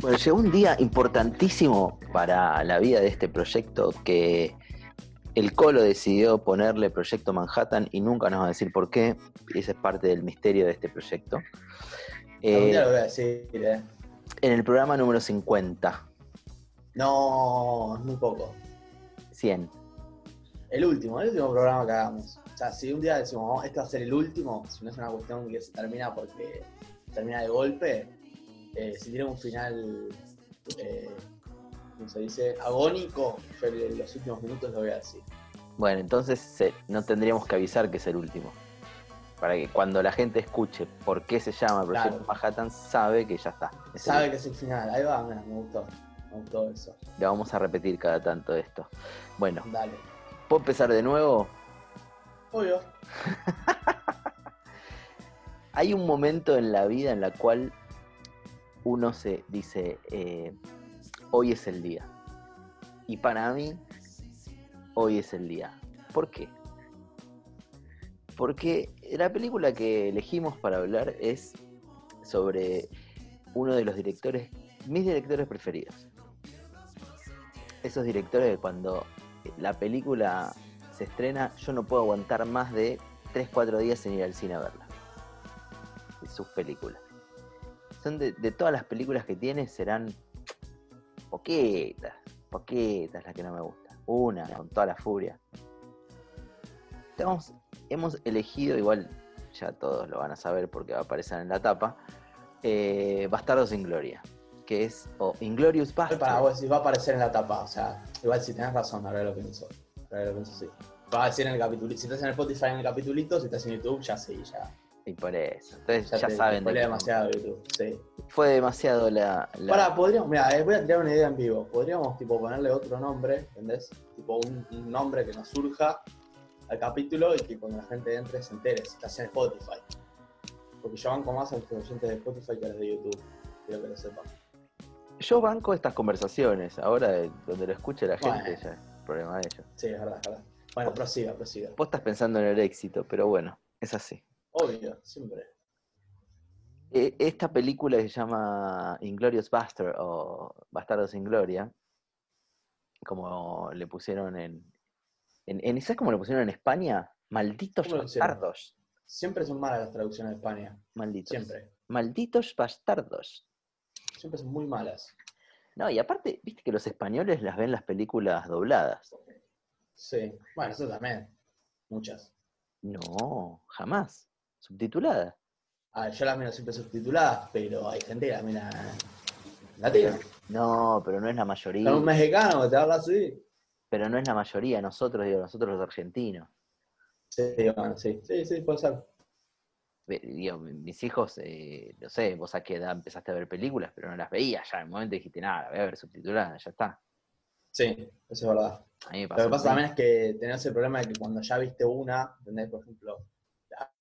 Bueno, llegó un día importantísimo para la vida de este proyecto que el Colo decidió ponerle Proyecto Manhattan y nunca nos va a decir por qué. Y ese es parte del misterio de este proyecto. Día lo voy a decir, ¿eh? En el programa número 50. No, es muy poco. 100. El último, el último programa que hagamos. O sea, si un día decimos, "Oh, este va a ser el último, si no es una cuestión que se termina porque termina de golpe, eh, si tiene un final, eh, ¿cómo se dice? Agónico, yo en los últimos minutos lo voy a decir. Bueno, entonces no tendríamos que avisar que es el último. Para que cuando la gente escuche por qué se llama Proyecto Claro. Manhattan, sabe que ya está. Es el Sabe que es el final, ahí va, mira, me gustó. Me gustó eso. Le vamos a repetir cada tanto esto. Bueno, Dale. ¿puedo empezar de nuevo? Obvio. Hay un momento en la vida en la cual uno se dice, eh, hoy es el día. Y para mí, hoy es el día. ¿Por qué? Porque la película que elegimos para hablar es sobre uno de los directores, mis directores preferidos. Esos directores que cuando la película se estrena, yo no puedo aguantar más de 3-4 días sin ir al cine a verla. Sus películas. Son de todas las películas que tiene, serán poquitas, poquitas las que no me gustan. Una, con toda la furia. Estamos- hemos elegido, igual ya todos lo van a saber porque va a aparecer en la tapa, eh, Bastardos sin Gloria, que es, o Inglorious Para Bastards. vos decís, va a aparecer en la tapa. O sea, igual si tenés razón, ahora lo pienso. Ahora lo pienso, sí. Va a decir en el capítulo. Si estás en el Spotify en el capitulito, si estás en YouTube, ya sí, ya. Y por eso. Entonces ya, Ya, te saben. de spoilea qué- demasiado YouTube. Sí. Fue demasiado la. la- Pará, podríamos, mira, voy a tirar una idea en vivo. Podríamos tipo ponerle otro nombre, ¿entendés? Tipo un, un nombre que nos surja al capítulo y que cuando la gente entre se entere si estás en Spotify. Porque yo banco más a los oyentes de Spotify que a los de YouTube. Quiero que lo sepan. Yo banco estas conversaciones. Ahora, de- donde lo escuche la gente, Bueno. ya es problema de ellos. Sí, es verdad, es verdad. Bueno, prosiga, prosiga. Vos estás pensando en el éxito, pero bueno, es así. Obvio, siempre. Eh, Esta película que se llama Inglorious Bastard o Bastardos sin Gloria, como le pusieron en, en, en- ¿Sabes cómo le pusieron en España? Malditos bastardos. Siempre son malas las traducciones de España. Malditos. Siempre. Malditos bastardos. Siempre son muy malas. No, y aparte, viste que los españoles las ven las películas dobladas. Sí. Bueno, eso también. Muchas. No, jamás. Subtitulada. Ah, yo las miro siempre subtituladas, pero hay gente que las mira latina. No, pero no es la mayoría. Con un mexicano que te habla así. Pero no es la mayoría, nosotros, digo, nosotros los argentinos. Sí, bueno, sí, sí, sí, puede ser. Digo, mis hijos, eh, no sé, vos a qué edad empezaste a ver películas, pero no las veías ya. En el momento dijiste, nada, voy a ver subtitulada, ya está. Sí, eso es verdad. Lo que pasa también es que tenés el problema de que cuando ya viste una, ¿entendés? Por ejemplo,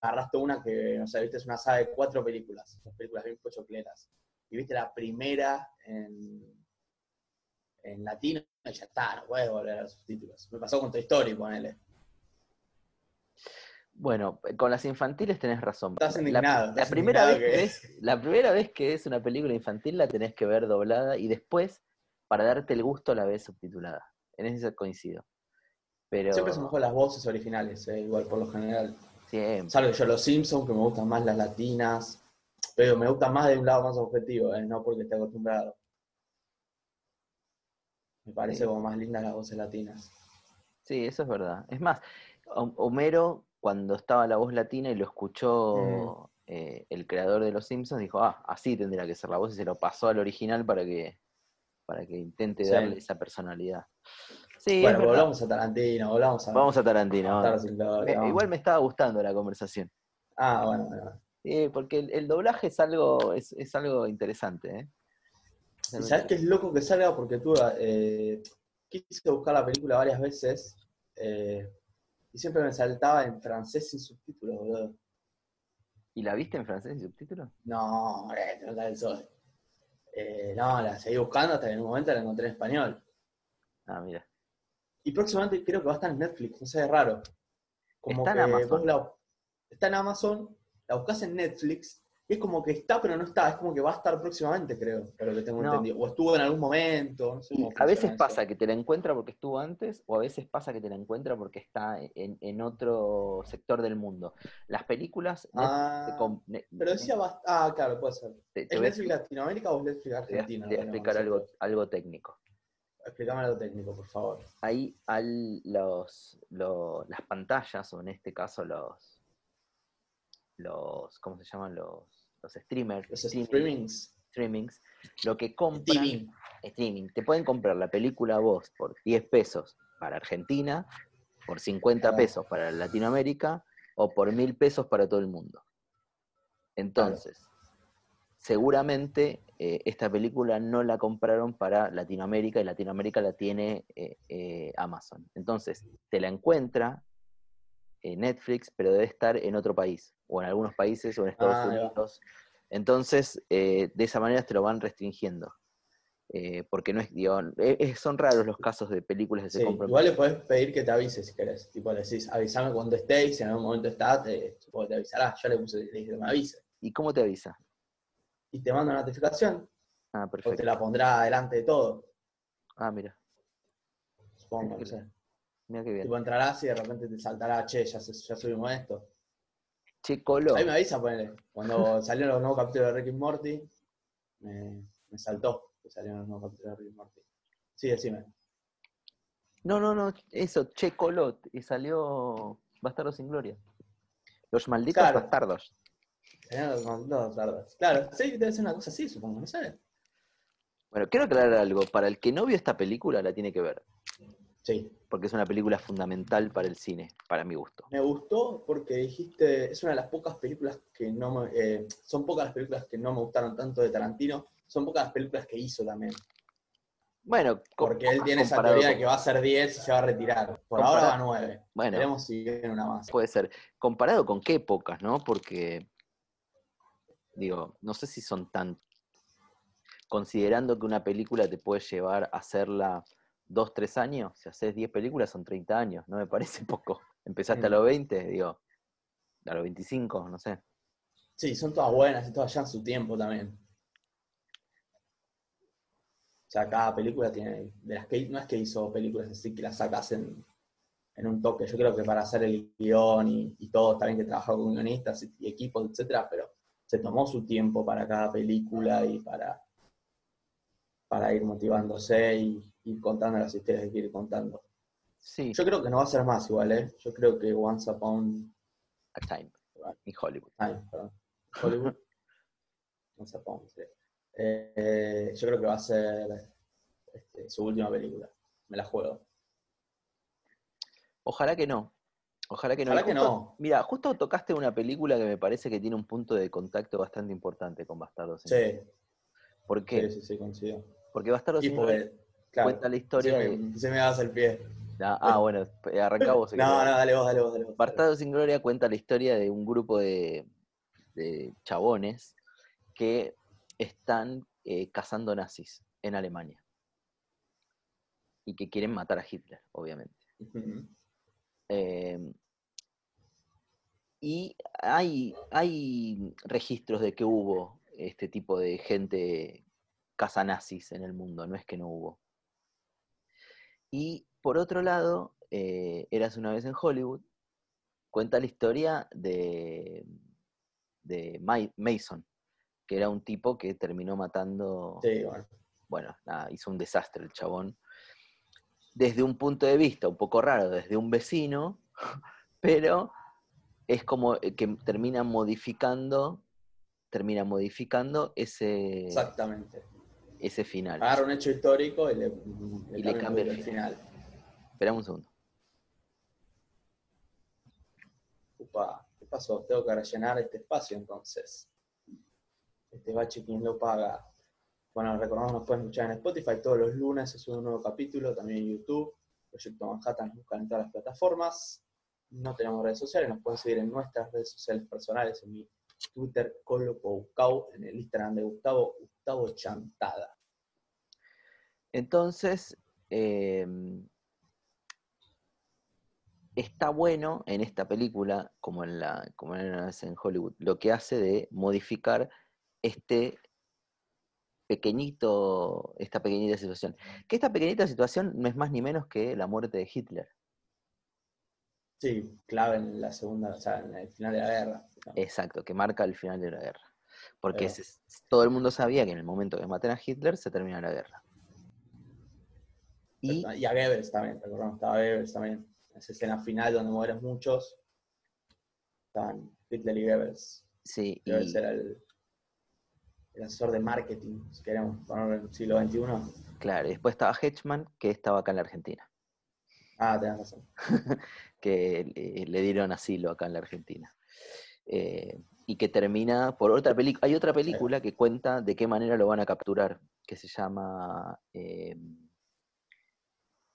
agarraste una que, no sé, viste es una saga de cuatro películas, las películas bien pochocleras, y viste la primera en, en latino y ya está, no puedes volver a los subtítulos. Me pasó con Toy Story, ponele. Bueno, con las infantiles tenés razón. Estás La- indignado, La, estás primera vez que la primera vez que ves una película infantil la tenés que ver doblada y después, para darte el gusto, la ves subtitulada. En eso coincido. Pero Siempre son mejor las voces originales, eh, igual por lo general. Siempre. Salvo yo los Simpsons, que me gustan más las latinas, pero me gustan más de un lado más objetivo, eh, no porque esté acostumbrado. Me parece Sí. como más lindas las voces latinas. Sí, eso es verdad. Es más, Hom- Homero, cuando estaba la voz latina y lo escuchó eh, el creador de Los Simpsons, dijo, ah, así tendría que ser la voz y se lo pasó al original para que, para que intente Sí. darle esa personalidad. Sí, bueno, volvamos a Tarantino, volvamos a. Vamos a Tarantino. a sin Me- vamos. igual me estaba gustando la conversación. Ah, bueno, bueno. Sí, porque el, el doblaje es algo, es, es algo interesante, ¿eh? Es ¿Y algo sabes qué es loco que salga? Porque tú eh, quise buscar la película varias veces eh, y siempre me saltaba en francés sin subtítulos, boludo. ¿Y la viste en francés y subtítulos? No, eh, te nota del sol. Eh, no, la seguí buscando hasta que en un momento la encontré en español. Ah, mira. Y próximamente creo que va a estar en Netflix, no sé, es raro. Como Está en Amazon. la- está en Amazon, la buscas en Netflix, y es como que está, pero no está, es como que va a estar próximamente, creo, por lo que tengo No. entendido. O estuvo en algún momento, no sé cómo a veces pasa que te la encuentra porque estuvo antes, o a veces pasa que te la encuentra porque está en, en otro sector del mundo. Las películas. Ah, pero decía Ah, claro, puede ser. te- ¿Es Netflix Latinoamérica o es Netflix Argentina? te voy a explicar algo, algo técnico. Explícame algo técnico, por favor. Ahí al, los, lo- las pantallas, o en este caso los, los ¿cómo se llaman? Los, los streamers, Los streaming- streamings. streamings, lo que compran, Streaming. streaming, te pueden comprar la película vos por 10 pesos para Argentina, por 50 Claro. pesos para Latinoamérica, o por 1000 pesos para todo el mundo. Entonces, seguramente eh, esta película no la compraron para Latinoamérica y Latinoamérica la tiene eh, eh, Amazon. Entonces, te la encuentra eh, Netflix, pero debe estar en otro país, o en algunos países, o en Estados Ah. Unidos. Entonces, de esa manera te lo van restringiendo. Porque no es, digo, son raros los casos de películas que se Sí, compran. igual le podés pedir que te avise si querés. Tipo, le decís, avísame cuando esté y si en algún momento está, te, te avisará. Yo le puse, le dije me avise. ¿Y cómo te avisa? Y te manda una notificación Ah, o te perfecto. la pondrá adelante de todo. Ah, mira, Supongo, no sé. mira qué bien. Tipo, entrarás y de repente te saltará, che, ya, subimos esto. Che, Colo, Ahí me avisa, ponele. Cuando salieron los nuevos capítulos de Rick and Morty, me, me saltó que salieron los nuevos capítulos de Rick and Morty. Sí, decime. No, no, no, eso, Che Colot, y salió Bastardo sin Gloria. Los malditos Claro. bastardos. Salieron los malditos. Claro, sí, debe ser una cosa así, supongo, no sé. Bueno, quiero aclarar algo. Para el que no vio esta película, la tiene que ver. Sí. Porque es una película fundamental para el cine, para mi gusto. Me gustó porque dijiste, es una de las pocas películas que no me, eh, son pocas las películas que no me gustaron tanto de Tarantino, son pocas las películas que hizo también. Bueno, Porque él tiene esa teoría de que va a ser 10 y se va a retirar. Por Comparado- ahora va 9. Bueno, Veremos si viene una más. puede ser. Comparado con qué épocas, ¿no? Porque, digo, no sé si son tan... Considerando que una película te puede llevar a hacerla dos, tres años, si haces 10 películas son 30 años, no me parece poco. Empezaste a los 20, digo, a los 25, no sé. Sí, son todas buenas y todas ya en su tiempo también. O sea, cada película tiene. De las que no es que hizo películas así que las sacas en, en un toque. Yo creo que para hacer el guion y, y todo, también que trabajó con guionistas y, y equipos, etcétera, pero se tomó su tiempo para cada película y para, para ir motivándose y ir contando las historias que ir contando. Sí, Yo creo que no va a ser más igual, ¿eh? Yo creo que Once Upon a time, en Hollywood. Time, perdón. Hollywood. Once Upon, sí. Eh, yo creo que va a ser este, su última película. Me la juego. Ojalá que no. Ojalá que no. Ojalá Y que justo- no. Mira, justo tocaste una película que me parece que tiene un punto de contacto bastante importante con Bastardos. sin Sí. ¿Por qué? sí, sí, sí, coincido. Porque Bastardos sin Gloria porque, claro, cuenta la historia se de... me, se me das el pie. Ah, ah, bueno, arrancá vos. No, no, dale vos, dale vos, dale vos. Bastardos sin Gloria cuenta la historia de un grupo de, de chabones que están eh, cazando nazis en Alemania. Y que quieren matar a Hitler, obviamente. Ujú. Eh, y hay, hay registros de que hubo este tipo de gente cazanazis en el mundo, no es que no hubo. Y por otro lado, eh, Eras una vez en Hollywood, cuenta la historia de, de Ma- Mason, que era un tipo que terminó matando Sí, bueno. bueno, nada, hizo un desastre el chabón. Desde un punto de vista un poco raro, desde un vecino, pero es como que termina modificando, termina modificando ese, Exactamente. ese final. Agarra un hecho histórico y le, Y le cambia el final. Esperamos un segundo. Upa, ¿qué pasó? Tengo que rellenar este espacio entonces. Este bache, ¿quién lo paga? Bueno, recordamos, nos pueden escuchar en Spotify todos los lunes, se sube un nuevo capítulo, también en YouTube. Proyecto Manhattan nos buscan en todas las plataformas. No tenemos redes sociales, nos pueden seguir en nuestras redes sociales personales, en mi Twitter Gustavo, en el Instagram de Gustavo, Gustavo Chantada. Entonces, eh, está bueno en esta película, como en la, como en Hollywood, lo que hace de modificar este pequeñito, esta pequeñita situación. Que esta pequeñita situación no es más ni menos que la muerte de Hitler. Sí, clave en la segunda, o sea, en el final de la guerra. ¿no? Exacto, que marca el final de la guerra. Porque se- todo el mundo sabía que en el momento que maten a Hitler se termina la guerra. Y Y a Goebbels también, recordamos, estaba Goebbels también. Esa escena final donde mueren muchos. Estaban Hitler y Goebbels. sí, y- Goebbels era el, el asesor de marketing, si queremos ponerlo en el siglo XXI. claro, y después estaba Hedgeman, que estaba acá en la Argentina. Ah, tenés razón. que le dieron asilo acá en la Argentina. Eh, y que termina por otra película. Hay otra película que cuenta de qué manera lo van a capturar, que se llama eh,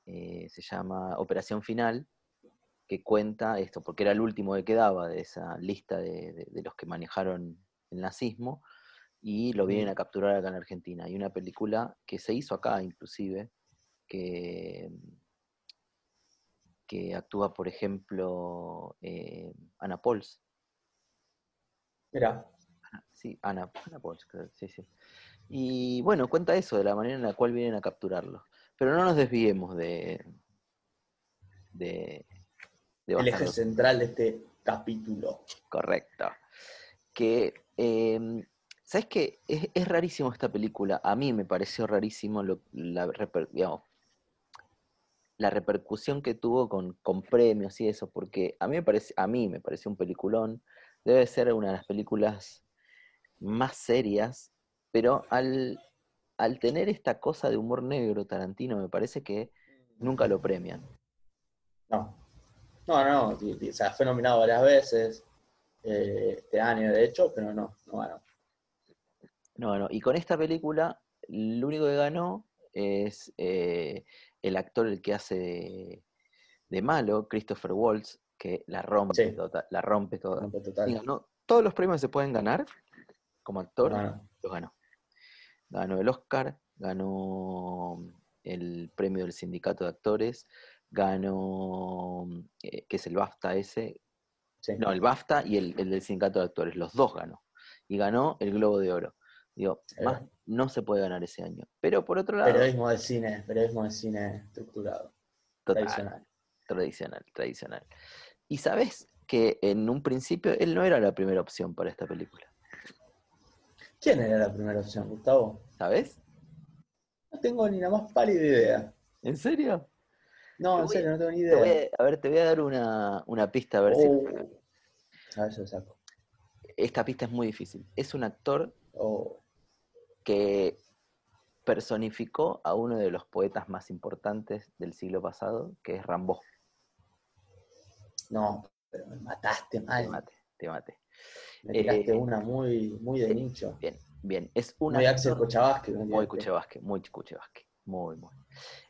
eh, se llama Operación Final, que cuenta esto, porque era el último que quedaba de esa lista de, de- de los que manejaron el nazismo, y lo vienen a capturar acá en Argentina. Hay una película que se hizo acá inclusive, que que actúa, por ejemplo, eh, Ana Pols. Mira, Sí, Ana, Ana Pols, sí, sí. Y bueno, cuenta eso, de la manera en la cual vienen a capturarlo. Pero no nos desviemos de. de. de el eje central de este capítulo. Correcto. Que. eh, ¿Sabes qué? Es, rarísimo esta película. A mí me pareció rarísimo lo- la, la repercusión que tuvo con, premios y eso, porque a mí, me parece, a mí me pareció un peliculón. Debe ser una de las películas más serias, pero al, al tener esta cosa de humor negro, Tarantino, me parece que nunca lo premian. No. No, no, no. O sea, fue nominado varias veces eh, este año, de hecho, pero no, no ganó. No, no. Y con esta película, lo único que ganó es eh, el actor el que hace de, de malo, Christopher Waltz, que la rompe, Sí. tota- la rompe toda. Y total. ganó todos los premios que se pueden ganar como actor, ganó. los ganó. Ganó el Oscar, ganó el premio del sindicato de actores, ganó, eh, que es el BAFTA ese, Sí. no, el BAFTA y el, el del sindicato de actores, los dos ganó. Y ganó el Globo de Oro. Digo, más va. no se puede ganar ese año. Pero por otro lado, Periodismo de cine, periodismo de cine estructurado, total, tradicional. tradicional, tradicional. Y sabes que en un principio él no era la primera opción para esta película. ¿Quién era la primera opción, Gustavo? ¿Sabes? No tengo ni la más pálida idea. ¿En serio? No, en serio, no tengo ni Te idea. a, a ver, te voy a dar una, una pista a ver si. Oh. A ver si lo saco. Esta pista es muy difícil. Es un actor Oh. Que personificó a uno de los poetas más importantes del siglo pasado, que es Rambo. No, pero me mataste Te mal. mate, te mate. Me tiraste Eh, una muy, muy de nicho. Bien, bien. Es un Muy Axel actor- me Muy tiraste. Cuchevasque, muy Cuchevasque. Muy, muy.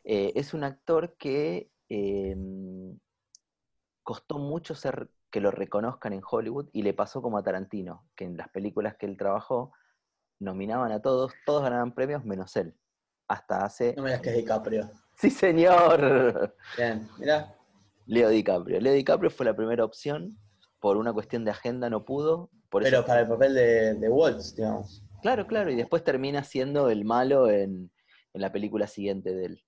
Eh, es un actor que eh, costó mucho ser que lo reconozcan en Hollywood y le pasó como a Tarantino, que en las películas que él trabajó nominaban a todos, todos ganaban premios menos él. Hasta hace. No me digas que es DiCaprio. ¡Sí, señor! Bien, mirá. Leo DiCaprio. Leo DiCaprio fue la primera opción. Por una cuestión de agenda no pudo. Por eso Pero para el papel de, de Waltz, digamos. Claro, claro, y después termina siendo el malo en, en la película siguiente de él.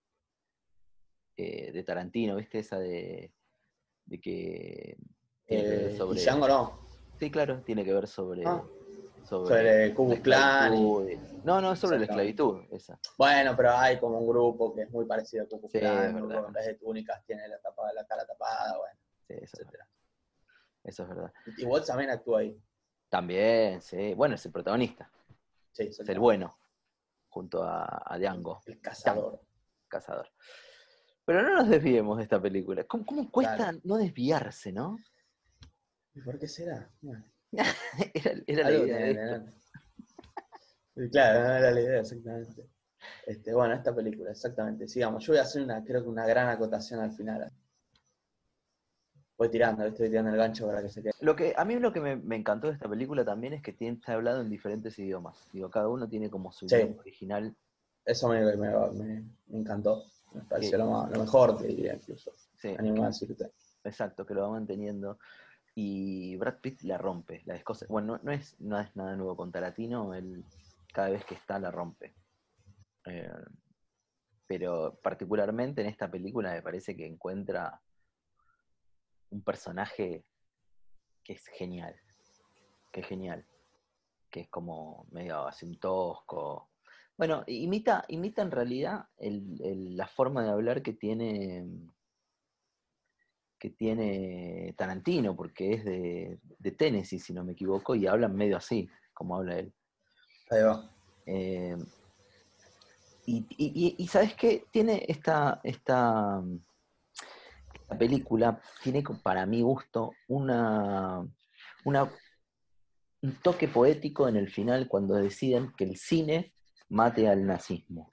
Eh, de Tarantino, ¿viste? Esa de, de que tiene que ver Eh, sobre. Django no. Sí, claro, tiene que ver sobre. Ah. Sobre, Ku y- y- No, no, es sobre la esclavitud, esa. Bueno, pero hay como un grupo que es muy parecido a Ku Sí, grupo en vez de túnicas tiene la, tapa, la cara tapada, bueno, Sí, eso, es verdad, eso es verdad. Y Waltz también actúa ahí. También, sí. Bueno, es el protagonista, Sí, es el bueno, junto a, a Django, El cazador. cazador. Pero no nos desviemos de esta película. ¿Cómo, cómo cuesta Claro. no desviarse, no? ¿Y por qué será? Bueno, Era, era la idea de Claro, no era la idea, exactamente. Este, bueno, esta película, exactamente. Sigamos. Yo voy a hacer una, creo que una gran acotación al final. voy tirando, estoy tirando el gancho para que se quede. Lo que, a mí lo que me, me encantó de esta película también es que tiene, está hablado en diferentes idiomas. Digo, cada uno tiene como su Sí. idioma original. Eso me, me, me- encantó. Me pareció lo, lo mejor, te diría incluso. Sí, Animo a decirte. exacto, que lo va manteniendo. Y Brad Pitt la rompe. La descosa. Bueno, no, es, no es nada nuevo con Tarantino, él cada vez que está la rompe. Eh, pero particularmente en esta película me parece que encuentra un personaje que es genial. Que es genial. Que es como medio así un tosco. Bueno, imita, imita en realidad el- la forma de hablar que tiene que tiene Tarantino, porque es de, de Tennessee, si no me equivoco, y hablan medio así, como habla él. Ahí va. Eh, y, y- ¿sabes qué? Tiene esta, esta, esta película, tiene para mi gusto una, una, un toque poético en el final cuando deciden que el cine mate al nazismo.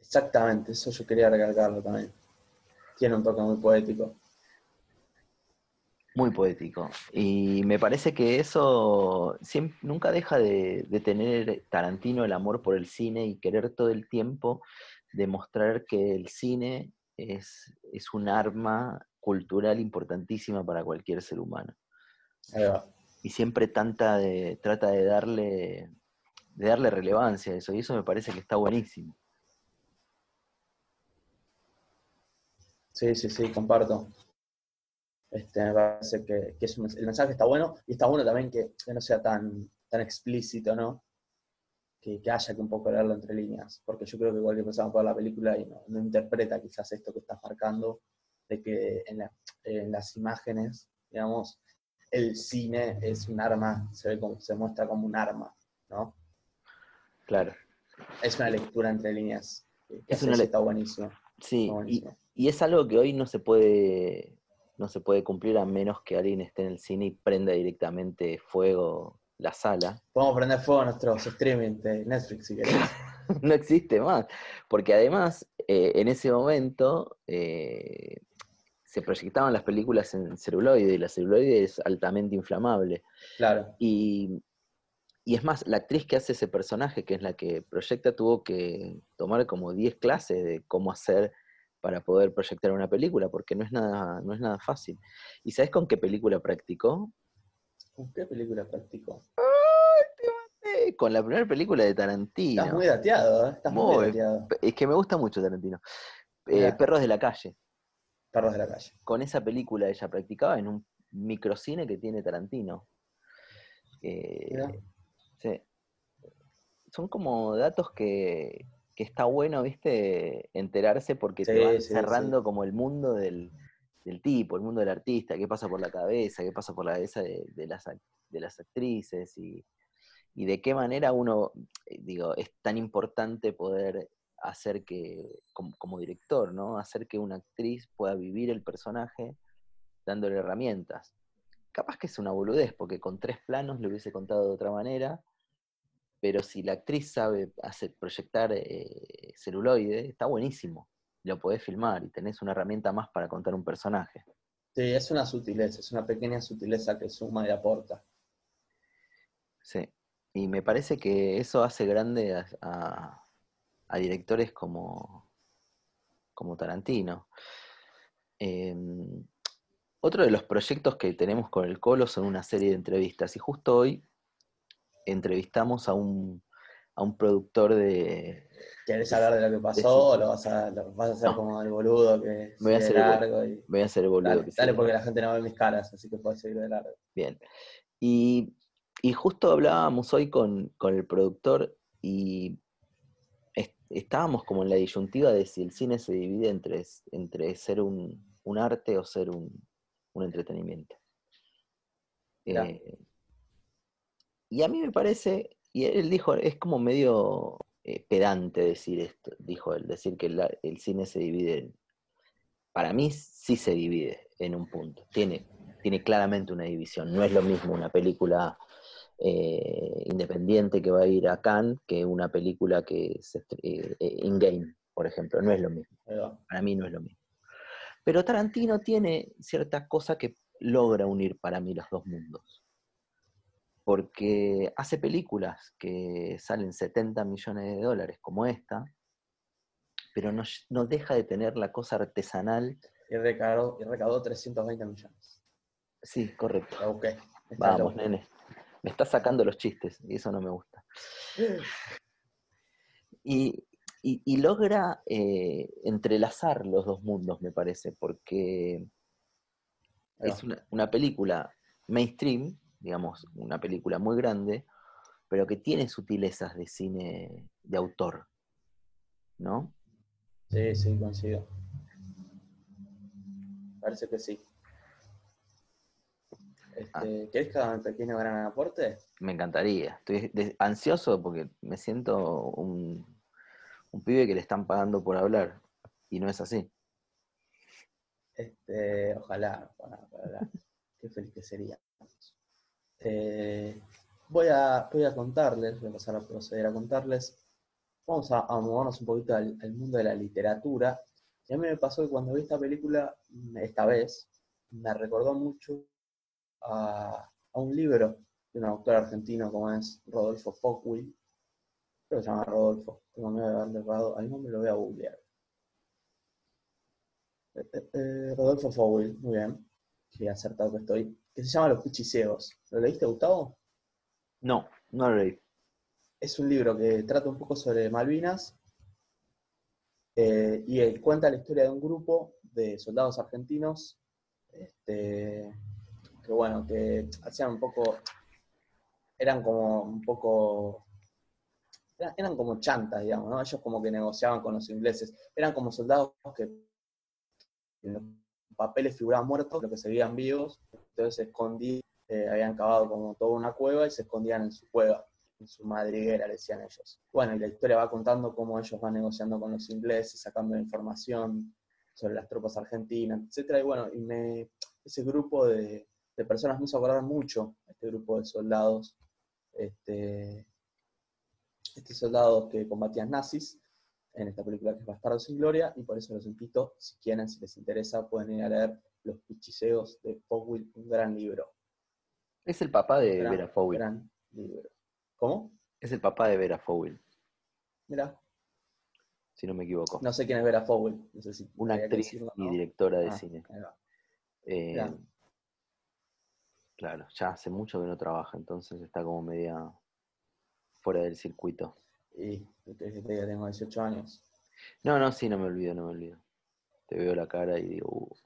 Exactamente, eso yo quería recalcarlo también. Tiene un toque muy poético. Muy poético. Y me parece que eso nunca deja de, de tener Tarantino el amor por el cine y querer todo el tiempo demostrar que el cine es, es un arma cultural importantísima para cualquier ser humano. Ahí va. Y siempre tanta de, trata de darle, de darle relevancia a eso. Y eso me parece que está buenísimo. Sí, sí, sí, comparto. Este, me parece que, que es un- el mensaje está bueno y está bueno también que, que no sea tan, tan explícito, ¿no? Que, que haya que un poco leerlo entre líneas, porque yo creo que cualquier persona puede ver la película y no, no interpreta quizás esto que estás marcando, de que en, la- en las imágenes, digamos, el cine es un arma, se, ve como, se muestra como un arma, ¿no? Claro. Es una lectura entre líneas. que- que Es una está buenísimo. Sí, está y, buenísimo. y es algo que hoy no se puede no se puede cumplir a menos que alguien esté en el cine y prenda directamente fuego la sala. Podemos prender fuego a nuestros streaming de Netflix si querés. no existe más. Porque además, eh, en ese momento eh, se proyectaban las películas en celuloide y la celuloide es altamente inflamable. Claro. Y, y es más, la actriz que hace ese personaje, que es la que proyecta, tuvo que tomar como 10 clases de cómo hacer para poder proyectar una película, porque no es nada, no es nada fácil. ¿Y sabes con qué película practicó? ¿Con qué película practicó? Con la primera película de Tarantino. Estás muy dateado, ¿eh? Estás muy, Muy. dateado. Es que me gusta mucho Tarantino. Eh. Perros de la calle. Perros de la calle. Con esa película ella practicaba en un microcine que tiene Tarantino. Eh, sí. Son como datos que, que está bueno, viste, enterarse porque te Sí, van sí, cerrando como el mundo del, del tipo, el mundo del artista, qué pasa por la cabeza, qué pasa por la cabeza de, de las, de las actrices y, y de qué manera uno, eh, digo, es tan importante poder hacer que, como, como director, ¿no? Hacer que una actriz pueda vivir el personaje dándole herramientas. Capaz que es una boludez, porque con tres planos le hubiese contado de otra manera, pero si la actriz sabe hacer, proyectar eh, celuloide, está buenísimo. Lo podés filmar y tenés una herramienta más para contar un personaje. Sí, es una sutileza, es una pequeña sutileza que suma y aporta. Sí. Y me parece que eso hace grande a, a- a directores como, como Tarantino. Em, otro de los proyectos que tenemos con el Colo son una serie de entrevistas. Y justo hoy entrevistamos a un, a un productor de. ¿Querés hablar de lo que pasó o lo vas a, lo vas a hacer No. como el boludo que Voy a hacer largo y... Voy a hacer el boludo. Dale, que dale porque la gente no ve mis caras, así que puedes seguir de largo. Bien. Y, y justo hablábamos hoy con, con el productor y est- estábamos como en la disyuntiva de si el cine se divide entre, entre ser un, un arte o ser un, un entretenimiento. Eh, y a mí me parece, y él dijo, es como medio eh, pedante decir esto, dijo él, decir que la- el cine se divide. en- Para mí sí se divide en un punto. Tiene, tiene claramente una división. No es lo mismo una película eh, independiente que va a ir a Cannes que una película que es eh, eh, in-game, por ejemplo. No es lo mismo. Para mí no es lo mismo. Pero Tarantino tiene cierta cosa que logra unir para mí los dos mundos. Porque hace películas que salen 70 millones de dólares como esta, pero no, no deja de tener la cosa artesanal. Y recaudó, y recaudó 320 millones. Sí, correcto. La Vamos, nene. Me está sacando los chistes y eso no me gusta. Y, y- y logra eh, entrelazar los dos mundos, me parece, porque es una, una película mainstream, digamos, una película muy grande, pero que tiene sutilezas de cine de autor, ¿no? Sí, sí, coincido. Parece que sí. Ah. Este, ¿Querés que haga un pequeño gran aporte? Me encantaría. Estoy ansioso porque me siento un, un pibe que le están pagando por hablar, y no es así. Este, ojalá, ojalá, ojalá. Qué feliz que sería. Eh, voy, a, voy a contarles, voy a pasar a proceder a contarles. Vamos a, a movernos un poquito al, mundo de la literatura. Y a mí me pasó que cuando vi esta película, esta vez, me recordó mucho a, a un libro de un autor argentino como es Rodolfo Fockwil. Creo que se llama Rodolfo. Tengo miedo de haberle errado. Ahí no me lo voy a googlear. Eh, eh, Rodolfo Fowell, muy bien. Qué acertado que estoy. Que se llama Los Pichiseos. ¿Lo leíste, Gustavo? No, no lo leí. Es un libro que trata un poco sobre Malvinas eh, y él cuenta la historia de un grupo de soldados argentinos este, que, bueno, que hacían un poco, eran como un poco, eran, como chantas, digamos, ¿no? Ellos como que negociaban con los ingleses. Eran como soldados que papeles figuraban muertos, pero que seguían vivos, entonces se escondían, eh, habían cavado como toda una cueva y se escondían en su cueva en su madriguera, le decían ellos. Bueno, y la historia va contando cómo ellos van negociando con los ingleses, sacando información sobre las tropas argentinas, etcétera. Y bueno, y me, ese grupo de, de personas me hizo acordar mucho a este grupo de soldados, este, estos soldados que combatían nazis en esta película que es Bastardo sin Gloria, y por eso los invito, si quieren, si les interesa, pueden ir a leer Los Pichiseos de Fowell, un gran libro. Es el papá de Gran, Vera Fowell. gran libro. ¿Cómo? Es el papá de Vera Fowell, Mira, si no me equivoco. No sé quién es Vera Fowell. No sé si Una actriz decirlo, y directora de Ah, cine. Eh, claro, ya hace mucho que no trabaja, entonces está como media fuera del circuito. Y ¿qué querés que te diga? tengo 18 años. No, no, sí, no me olvido, no me olvido. Te veo la cara y digo, "Uh,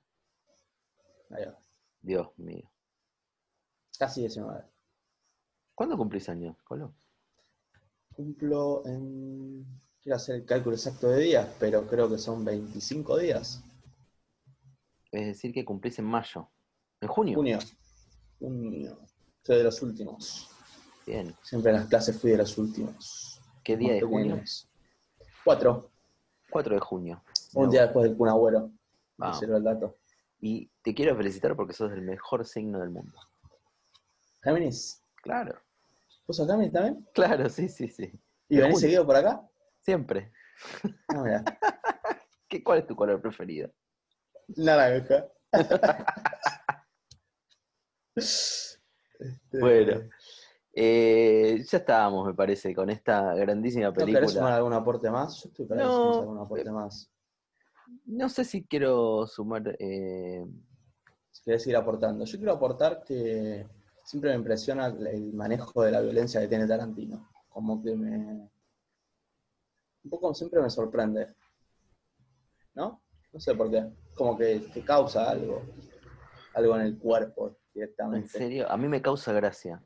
Ahí va. Dios mío. Casi 19. ¿Cuándo cumplís años, Colo? Cumplo en. Quiero hacer el cálculo exacto de días, pero creo que son 25 días. Es decir, que cumplís en mayo. ¿En junio? Junio. Junio. Soy de los últimos. Bien. Siempre en las clases fui de los últimos. ¿Qué día de junio? pequeños. Cuatro. 4 de junio. Un día después del Kun Agüero. El dato. Y te quiero felicitar porque sos el mejor signo del mundo. Géminis. Claro. ¿Vos sos Géminis también? Claro, sí, sí, sí. ¿Y venís seguido por acá? Siempre. Ah, mira. ¿Qué, ¿Cuál es tu color preferido? Naranja. Este, Bueno, Eh, ya estábamos, me parece, con esta grandísima ¿No querés sumar película. algún aporte más? Yo estoy para No, algún aporte eh, más. No sé si quiero sumar. eh, Si querés seguir aportando. Yo quiero aportar que siempre me impresiona el manejo de la violencia que tiene Tarantino. Como que me. Un poco siempre me sorprende. ¿No? No sé por qué. Como que te causa algo. Algo en el cuerpo ¿En directamente. serio? A mí me causa gracia.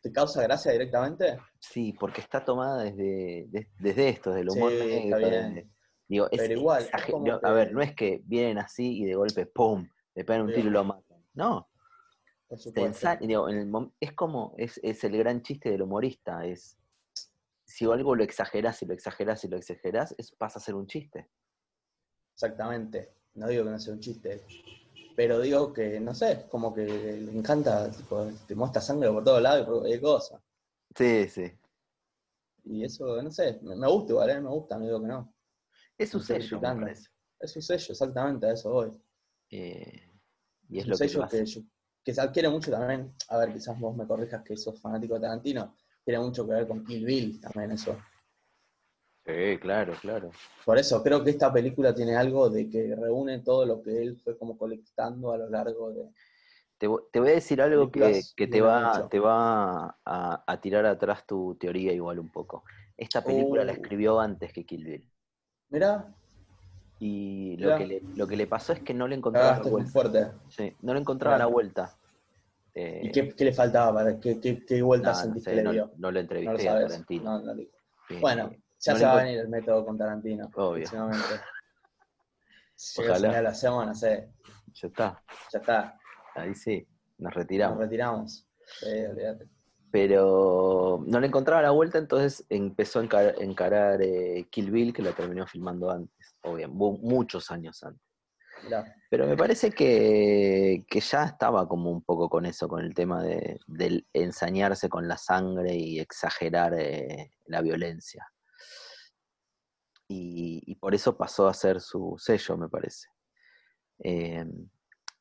¿Te causa gracia directamente? Sí, porque está tomada desde, de- desde esto, del humor Sí, negro. digo, es Pero igual, es A ver, no es que vienen así y de golpe, ¡pum! Le pegan un Sí. tiro y lo matan. No, ensa- digo, en el es como, es, es el gran chiste del humorista, es si algo lo exagerás y lo exagerás y lo exagerás, eso pasa a ser un chiste. Exactamente. No digo que no sea un chiste. Pero digo que, no sé, como que le encanta, tipo, te muestra sangre por todos lados y por cualquier cosa. Sí, sí. Y eso, no sé, me, me gusta igual, ¿eh? me gusta, no digo que no. Es su No sello, me criticando. parece. Es un sello, exactamente, a eso voy. Eh, y es Un lo que, sello que, yo- que se adquiere mucho también, a ver, quizás vos me corrijas que sos fanático de Tarantino, tiene mucho que ver con Kill Bill también eso. Sí, claro, claro. Por eso creo que esta película tiene algo de que reúne todo lo que él fue como colectando a lo largo de... Te, te voy a decir algo que, que te va, te va a, a tirar atrás tu teoría igual un poco. Esta película la Oh. escribió antes que Kill Bill. Mirá, Y lo Mirá. que, le, lo que le pasó es que no le encontraba la cagaste muy vuelta. fuerte. Sí, no le encontraba la Claro. vuelta. Eh, ¿Y qué, qué le faltaba para qué, qué, qué vuelta nada, no sentiste sé, que no, le dio? no lo No lo entrevisté a. Tarantino. No, Eh, Bueno, ya se va a venir el método con Tarantino. Obvio. Llega Ojalá. señal, la hacemos, no sé, Ya está, ya está, ahí sí, nos nos retiramos. retiramos. Sí, olvídate. Pero no le encontraba la vuelta, entonces empezó a encar- encarar eh, Kill Bill, que la terminó filmando antes, obviamente, muchos años antes. Pero me parece que, que ya estaba como un poco con eso, con el tema de, del ensañarse con la sangre y exagerar eh, la violencia. Y, por eso pasó a ser su sello, me parece. Eh,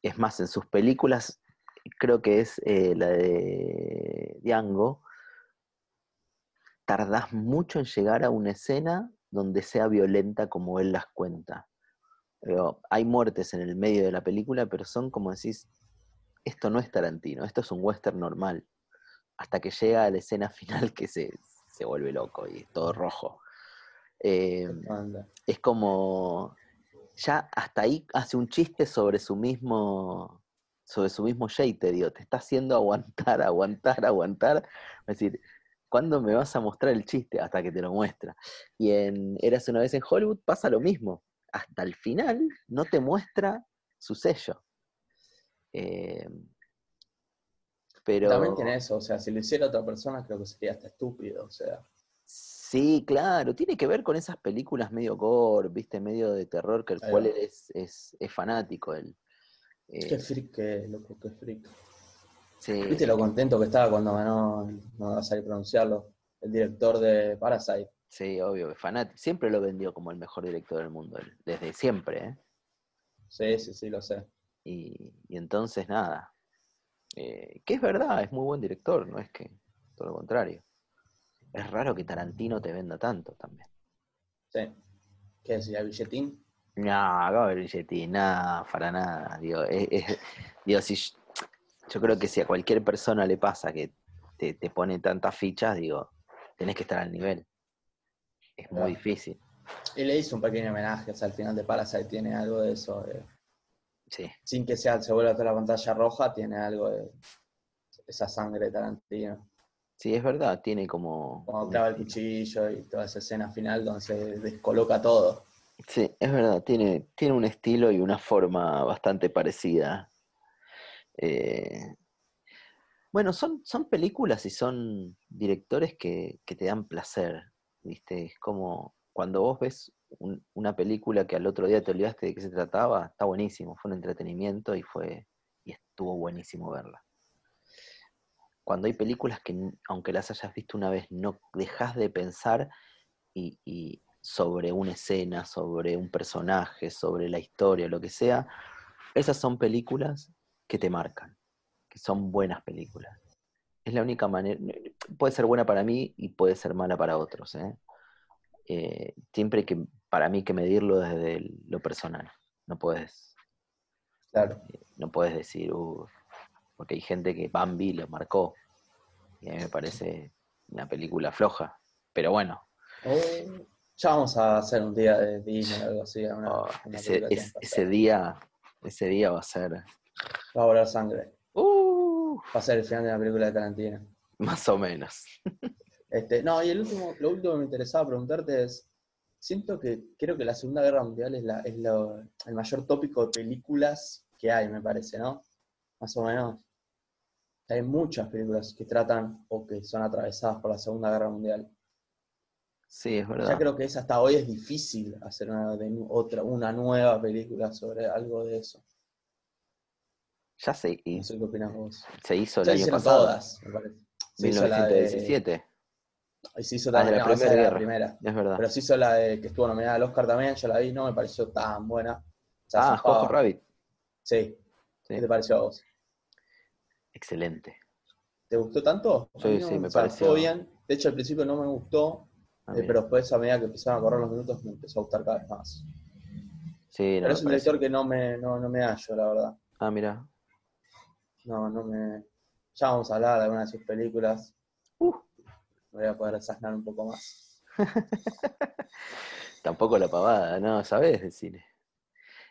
es más, en sus películas, creo que es eh, la de Django, tardás mucho en llegar a una escena donde sea violenta como él las cuenta. Pero hay muertes en el medio de la película, pero son como decís, esto no es Tarantino, esto es un western normal. Hasta que llega a la escena final que se, se vuelve loco y es todo rojo. Eh, anda. es como, ya hasta ahí hace un chiste sobre su mismo, sobre su mismo digo, te está haciendo aguantar, aguantar, aguantar. Es decir, ¿cuándo me vas a mostrar el chiste? Hasta que te lo muestra. Y en Eras una vez en Hollywood pasa lo mismo. Hasta el final no te muestra su sello. Eh, pero También tiene eso, o sea, si lo hiciera otra persona creo que sería hasta estúpido, o sea. Sí, claro, tiene que ver con esas películas medio gore, viste, medio de terror, que el Ahí cual va. es, es, es fanático. Él. Eh, Qué freak, qué loco, qué freak. sí. ¿Viste lo contento que estaba cuando ganó, no vas a pronunciarlo, el director de Parasite? Sí, obvio, fanático. Siempre lo vendió como el mejor director del mundo, él, desde siempre, ¿eh? Sí, sí, sí, lo sé. Y, y entonces, nada. Eh, que es verdad, es muy buen director, no es que todo lo contrario. Es raro que Tarantino te venda tanto también. Sí. ¿Qué decía, billetín? No, Gabriel Billetti, nada, para nada. Digo, es- es- digo, si yo, yo creo que si a cualquier persona le pasa que te, te pone tantas fichas, digo, tenés que estar al nivel. Es muy Claro. difícil. Y le hizo un pequeño homenaje, o sea, al final de Parasite tiene algo de eso. de- Sí, sin que sea, se vuelva toda la pantalla roja, tiene algo de esa sangre de Tarantino. Sí, es verdad, tiene como... Cuando clava el cuchillo y toda esa escena final donde se descoloca todo. Sí, es verdad, tiene, tiene un estilo y una forma bastante parecida. Eh, bueno, son, son películas y son directores que, que te dan placer, ¿viste? Es como cuando vos ves un- una película que al otro día te olvidaste de qué se trataba, está buenísimo, fue un entretenimiento y fue y estuvo buenísimo verla. Cuando hay películas que, aunque las hayas visto una vez, no dejas de pensar y, y sobre una escena, sobre un personaje, sobre la historia, lo que sea, esas son películas que te marcan, que son buenas películas. Es la única manera, puede ser buena para mí y puede ser mala para otros. ¿eh? Eh, siempre que, para mí, que medirlo desde el- lo personal. No puedes, Claro. no puedes decir, "Uh", porque hay gente que Bambi lo marcó. Y a mí me parece una película floja. Pero bueno, Oh, ya vamos a hacer un día de Disney o algo así. Una, oh, una ese, es- día, ese día va a ser. Va a volar sangre. uh, Va a ser el final de la película de Tarantino. más o menos. Este, no, y el último, lo último que me interesaba preguntarte es, siento que creo que la Segunda Guerra Mundial es, la, es lo- el mayor tópico de películas que hay, me parece, ¿no? Más o menos. Hay muchas películas que tratan o que son atravesadas por la Segunda Guerra Mundial. Sí, es verdad. Ya creo que es hasta hoy es difícil hacer una, otra, una nueva película sobre algo de eso. Ya se, y No sé qué opinas vos. se hizo el Ya año pasado, todas, me parece. Se hizo la de- 1917. y se hizo Ah, también la no, esa Primera la. Es verdad. Pero se hizo la de que estuvo nominada al Oscar también, yo la vi, no me pareció tan buena. O sea, ah. Jojo Rabbit. Sí. Sí. ¿Qué te pareció a vos? Excelente. ¿Te gustó tanto? Sí, no- sí, me o sea, pareció- bien. De hecho, al principio no me gustó, eh, pero después a medida que empezaron a correr los minutos me empezó a gustar cada vez más. Sí, no, pero es un parece- director que no me, no, no me hallo, la verdad. Ah, mira. No, no me... Ya vamos a hablar de algunas de sus películas. Uh. Voy a poder desasnar un poco más. Tampoco la pavada, no, sabés de cine.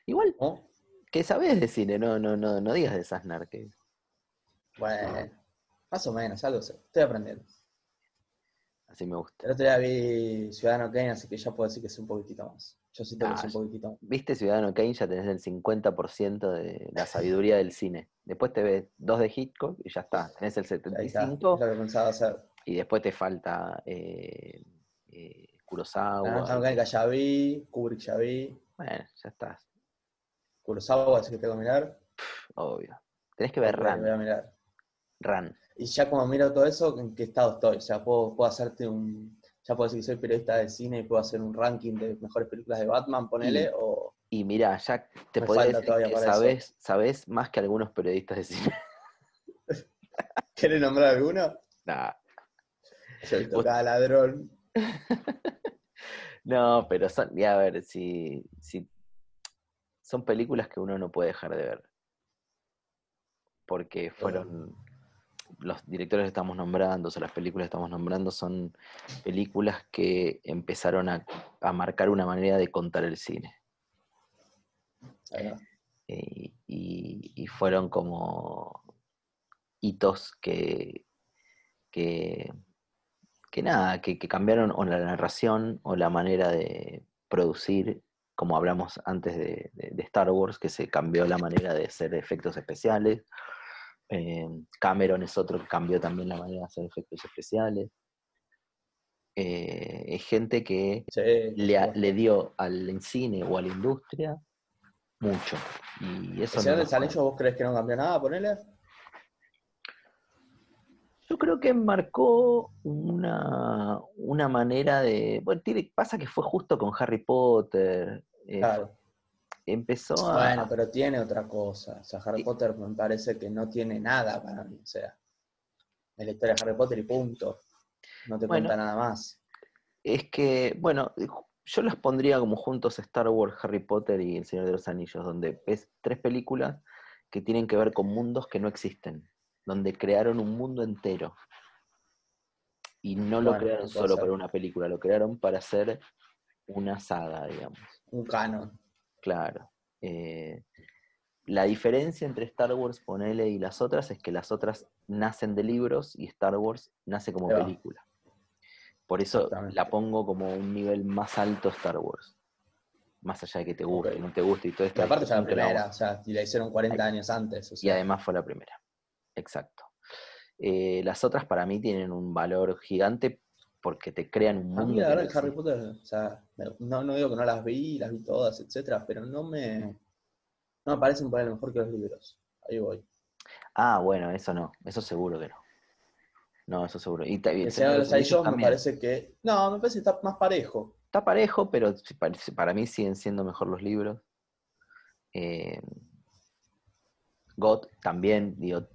Igual, ¿no? que sabés de cine, no, no, no, no digas de Sasnar, que Bueno, más o menos, algo sé. Estoy aprendiendo. así me gusta. El otro día vi Ciudadano Kane, así que ya puedo decir que sé un poquitito más. Yo siento que Ah, sé un poquitito más. Viste Ciudadano Kane, ya tenés el 50% de la sabiduría del cine. Después te ves dos de Hitchcock y ya está, tenés el Ahí está, es 75 lo que pensaba hacer. y después te falta eh, eh, Kurosawa. Kane que ya vi, Kubrick ya vi, Bueno, ya estás, Kurosawa, así que tengo que mirar. obvio. Tenés que ver Ran, Voy a mirar. Ran. Y ya como miro todo eso, ¿en qué estado estoy? O sea, puedo, puedo hacerte un... Ya puedo decir que soy periodista de cine y puedo hacer un ranking de mejores películas de Batman, ponele, o... Y mira, ya te falta decir que sabés, sabés más que algunos periodistas de cine. ¿Querés nombrar alguno? Nah. Yo cada ladrón. No, pero son, y a ver, si, si son películas que uno no puede dejar de ver. Porque fueron los directores que estamos nombrando, o sea, las películas que estamos nombrando son películas que empezaron a, a marcar una manera de contar el cine. Eh, y, y fueron como hitos que, que, que nada, que, que cambiaron o la narración o la manera de producir, como hablamos antes de, de- de Star Wars, que se cambió la manera de hacer efectos especiales. Eh, Cameron es otro que cambió también la manera de hacer efectos especiales. Eh, es gente que Sí, le, dio al cine o a la industria mucho. Y eso ¿El Señor no del vos crees que no cambió nada, ponele? Yo creo que marcó una, una manera de. Bueno, tiene- pasa que fue justo con Harry Potter. eh, Claro. Empezó a. Bueno, pero tiene otra cosa. O sea, Harry. Potter me parece que no tiene nada para mí. O sea, es la historia de Harry Potter y punto. No te Bueno. cuenta nada más. Es que, bueno, yo las pondría como juntos Star Wars, Harry Potter y El Señor de los Anillos, donde ves tres películas que tienen que ver con mundos que no existen, donde crearon un mundo entero. Y no lo crearon solo para una película, lo crearon para hacer una saga, digamos. Un canon. Claro. Eh, la diferencia entre Star Wars, ponele, y las otras es que las otras nacen de libros y Star Wars nace como película. Por eso la pongo como un nivel más alto Star Wars. Más allá de que te guste, Ok. no te guste y todo esto. Pero aparte ya la primera, o sea, y la hicieron 40 años antes. O Y además fue la primera. Exacto. Eh, las otras para mí tienen un valor gigante porque te crean un a mundo. mí la que verdad que Harry. Potter, o sea, no, no digo que no las vi, las vi todas, etcétera, pero no me, no me parecen por mejor que los libros. Ahí voy. Ah, bueno, eso no, eso seguro que no. No, eso seguro. Y, Señor de los me parece que, no, me parece que está más parejo. Está parejo, pero para mí siguen siendo mejor los libros. Eh, God también, digo.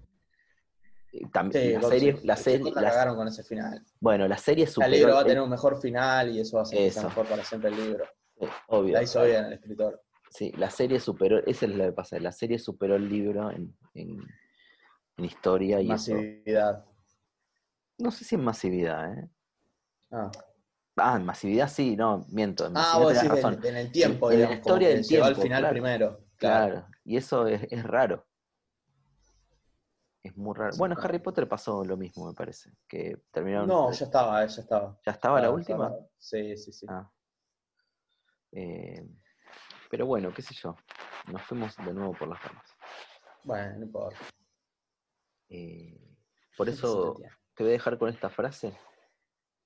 Eh, tam- Sí, la serie, sí. la serie, la cagaron con ese final. bueno, la serie El superó libro va a el- tener un mejor final y eso va a ser Eso. mejor para siempre el libro. eh, obvio. La hizo bien el escritor. Sí, la serie superó, esa es lo que pasa, la serie superó el libro en, en- en historia y eso. Masividad. No sé si en masividad, ¿eh? Ah, Ah, en masividad sí, no, miento. En ah vos decís razón. en, en el tiempo, En la historia del llegó al tiempo, final claro. primero. Claro, y eso es, es raro. Es muy raro. Bueno. Harry Potter pasó lo mismo, me parece. Que terminaron. No, ya estaba, ya estaba. ¿Ya estaba la última? estaba. Sí, sí, sí. Ah. Eh, pero bueno, qué sé yo. Nos fuimos de nuevo por las ramas. Bueno, no importa. Eh, por eso te voy a dejar con esta frase.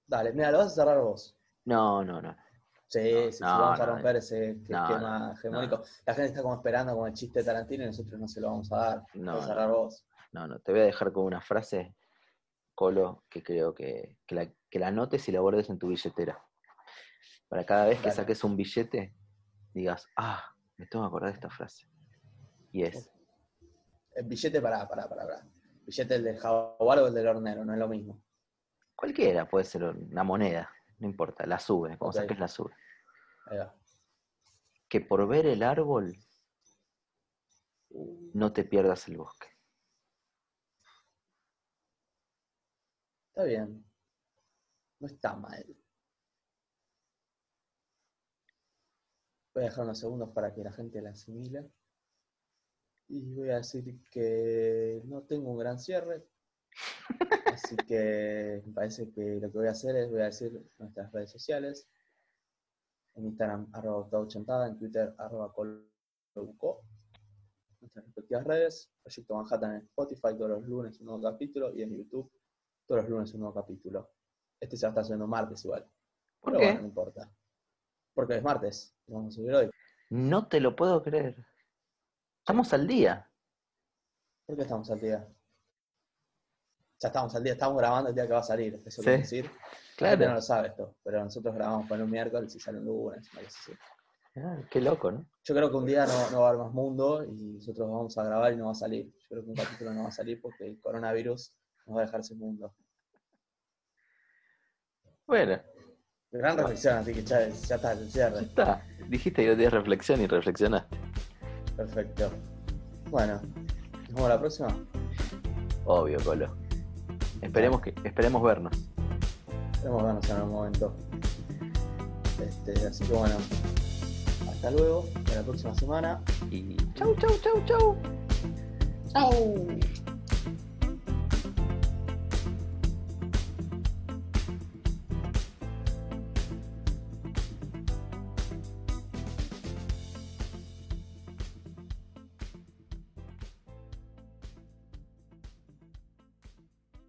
Dale, mira, lo vas a cerrar vos. No, no, no. Sí, No, sí, no, vamos a romper ese esquema hegemónico. La gente está como esperando como el chiste de Tarantino y nosotros no se lo vamos a dar. No, cerrar vos. No, no. Te voy a dejar con una frase, Colo, que creo que, que la, que la anotes y la guardes en tu billetera. Para cada vez que saques un billete, digas, ah, me tengo que acordar de esta frase. Y es. El billete, para para para para Billete el del jaguar o el del hornero, no es lo mismo. Cualquiera puede ser una moneda, no importa, la sube, como Ok. saques la sube. Que por ver el árbol no te pierdas el bosque. Está bien. No está mal. Voy a dejar unos segundos para que la gente la asimile. Y voy a decir que no tengo un gran cierre. Así que me parece que lo que voy a hacer es voy a decir nuestras redes sociales. En Instagram, arroba octavochentada, en Twitter, arroba colobuco. Nuestras respectivas redes. Proyecto Manhattan en Spotify todos los lunes un nuevo capítulo y en YouTube todos los lunes un nuevo capítulo. Este se va a estar subiendo martes igual. ¿Por Pero qué? bueno, no importa. Porque es martes. Lo vamos a subir hoy. No te lo puedo creer. Estamos al día. ¿Por qué estamos al día? Ya estamos al día, estamos grabando el día que va a salir. Eso Sí, decir. La gente no Claro. lo sabe esto, pero nosotros grabamos para un miércoles y sale un lunes. una cosa así. Ah, qué loco, ¿no? Yo creo que un día no, no va a haber más mundo y nosotros vamos a grabar y no va a salir. Yo creo que un capítulo no va a salir porque el coronavirus nos va a dejar sin mundo. Bueno, Gran reflexión, así que ya, ya está, el ya cierre. está. Dijiste que hoy reflexión y reflexionaste. Perfecto. Bueno, nos vemos la próxima. Obvio, Colo. Esperemos que, esperemos vernos. Esperemos vernos en algún momento. Este, así que bueno, hasta luego, hasta la próxima semana. Y chau, chau, chau, chau. ¡Chao!